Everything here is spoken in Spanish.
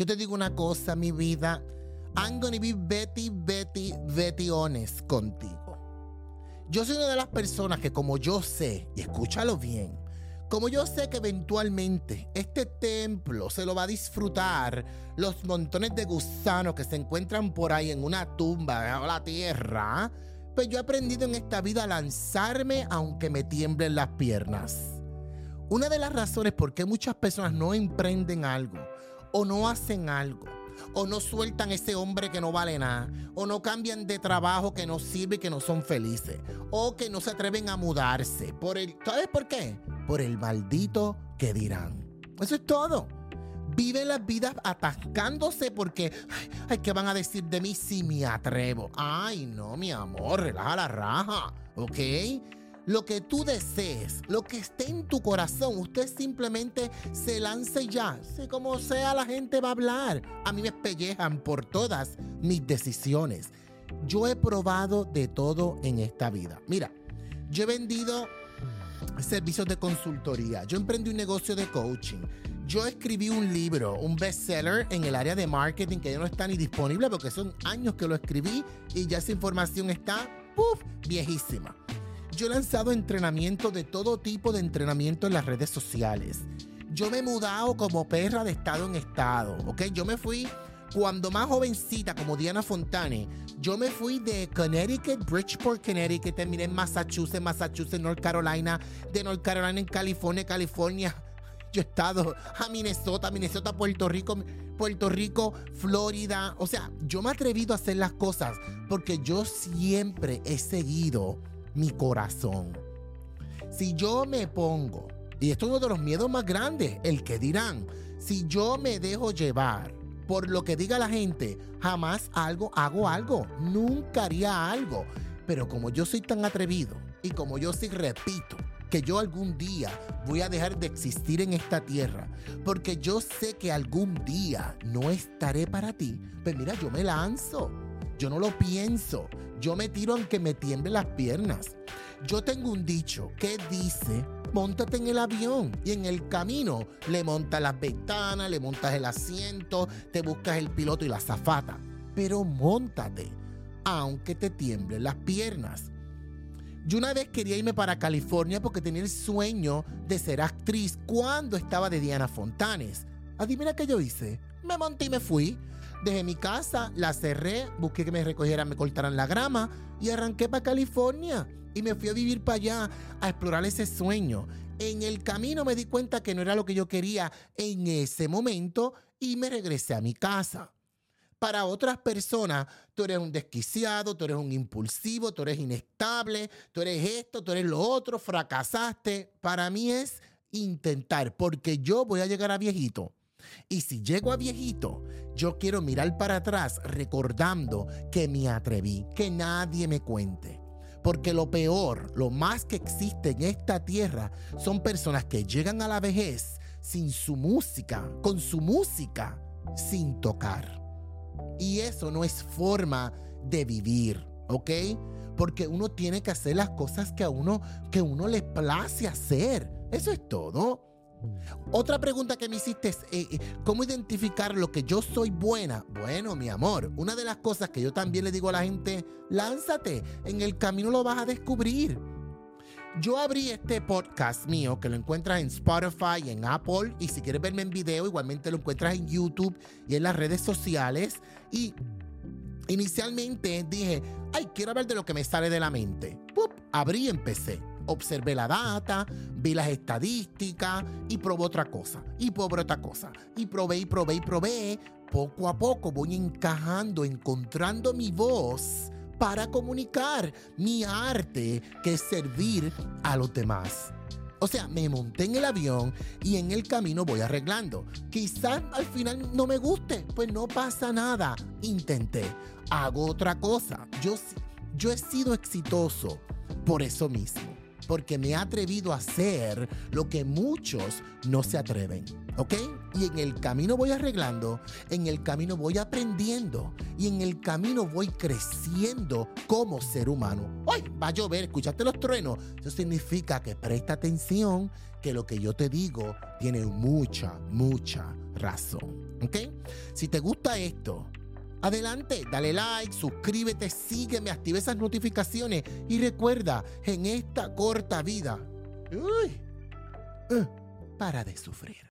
Yo te digo una cosa, mi vida. I'm gonna be Betty, Betty, Betty honest contigo. Yo soy una de las personas que como yo sé, y escúchalo bien, como yo sé que eventualmente este templo se lo va a disfrutar los montones de gusanos que se encuentran por ahí en una tumba bajo la tierra, pues yo he aprendido en esta vida a lanzarme aunque me tiemblen las piernas. Una de las razones por qué muchas personas no emprenden algo o no hacen algo o no sueltan ese hombre que no vale nada, o no cambian de trabajo que no sirve y que no son felices, o que no se atreven a mudarse. Por el, ¿Sabes por qué? Por el maldito que dirán. Eso es todo. Viven las vidas atascándose porque, ay, ¿qué van a decir de mí si me atrevo? Ay, no, mi amor, relaja la raja, ¿ok? Lo que tú desees, lo que esté en tu corazón, usted simplemente se lance ya. Si como sea la gente va a hablar. A mí me pellejan por todas mis decisiones. Yo he probado de todo en esta vida. Mira, yo he vendido servicios de consultoría. Yo emprendí un negocio de coaching. Yo escribí un libro, un bestseller en el área de marketing que ya no está ni disponible porque son años que lo escribí y ya esa información está, puff, viejísima yo he lanzado entrenamiento de todo tipo de entrenamiento en las redes sociales. Yo me he mudado como perra de estado en estado, ¿ok? Yo me fui cuando más jovencita, como Diana Fontane, yo me fui de Connecticut, Bridgeport, Connecticut, terminé en Massachusetts, Massachusetts, North Carolina, de North Carolina en California, California. Yo he estado a Minnesota, Minnesota, Puerto Rico, Puerto Rico, Florida. O sea, yo me he atrevido a hacer las cosas porque yo siempre he seguido mi corazón. Si yo me pongo, y esto es uno de los miedos más grandes, el que dirán, si yo me dejo llevar por lo que diga la gente, jamás algo hago algo, nunca haría algo. Pero como yo soy tan atrevido y como yo sí repito que yo algún día voy a dejar de existir en esta tierra, porque yo sé que algún día no estaré para ti, pues mira, yo me lanzo. Yo no lo pienso. Yo me tiro aunque me tiemblen las piernas. Yo tengo un dicho que dice, montate en el avión y en el camino le montas las ventanas, le montas el asiento, te buscas el piloto y la zafata. Pero montate, aunque te tiemblen las piernas. Yo una vez quería irme para California porque tenía el sueño de ser actriz cuando estaba de Diana Fontanes. Adivina qué yo hice. Me monté y me fui. Dejé mi casa, la cerré, busqué que me recogieran, me cortaran la grama y arranqué para California. Y me fui a vivir para allá, a explorar ese sueño. En el camino me di cuenta que no era lo que yo quería en ese momento y me regresé a mi casa. Para otras personas, tú eres un desquiciado, tú eres un impulsivo, tú eres inestable, tú eres esto, tú eres lo otro, fracasaste. Para mí es intentar, porque yo voy a llegar a viejito y si llego a viejito, yo quiero mirar para atrás recordando que me atreví, que nadie me cuente. Porque lo peor, lo más que existe en esta tierra, son personas que llegan a la vejez sin su música, con su música, sin tocar. Y eso no es forma de vivir, ¿ok? Porque uno tiene que hacer las cosas que a uno, que uno le place hacer. Eso es todo. Otra pregunta que me hiciste es, eh, eh, ¿cómo identificar lo que yo soy buena? Bueno, mi amor, una de las cosas que yo también le digo a la gente, lánzate, en el camino lo vas a descubrir. Yo abrí este podcast mío que lo encuentras en Spotify en Apple y si quieres verme en video igualmente lo encuentras en YouTube y en las redes sociales y inicialmente dije, ay, quiero hablar de lo que me sale de la mente. ¡Pup! Abrí y empecé observé la data, vi las estadísticas y probé otra cosa, y probé otra cosa, y probé y probé y probé. Poco a poco voy encajando, encontrando mi voz para comunicar mi arte, que es servir a los demás. O sea, me monté en el avión y en el camino voy arreglando. Quizás al final no me guste, pues no pasa nada. Intenté, hago otra cosa. Yo, yo he sido exitoso por eso mismo porque me he atrevido a hacer lo que muchos no se atreven. ¿Ok? Y en el camino voy arreglando, en el camino voy aprendiendo y en el camino voy creciendo como ser humano. Hoy va a llover, escuchaste los truenos. Eso significa que presta atención, que lo que yo te digo tiene mucha, mucha razón. ¿Ok? Si te gusta esto, adelante, dale like, suscríbete, sígueme, activa esas notificaciones y recuerda, en esta corta vida, uh, para de sufrir.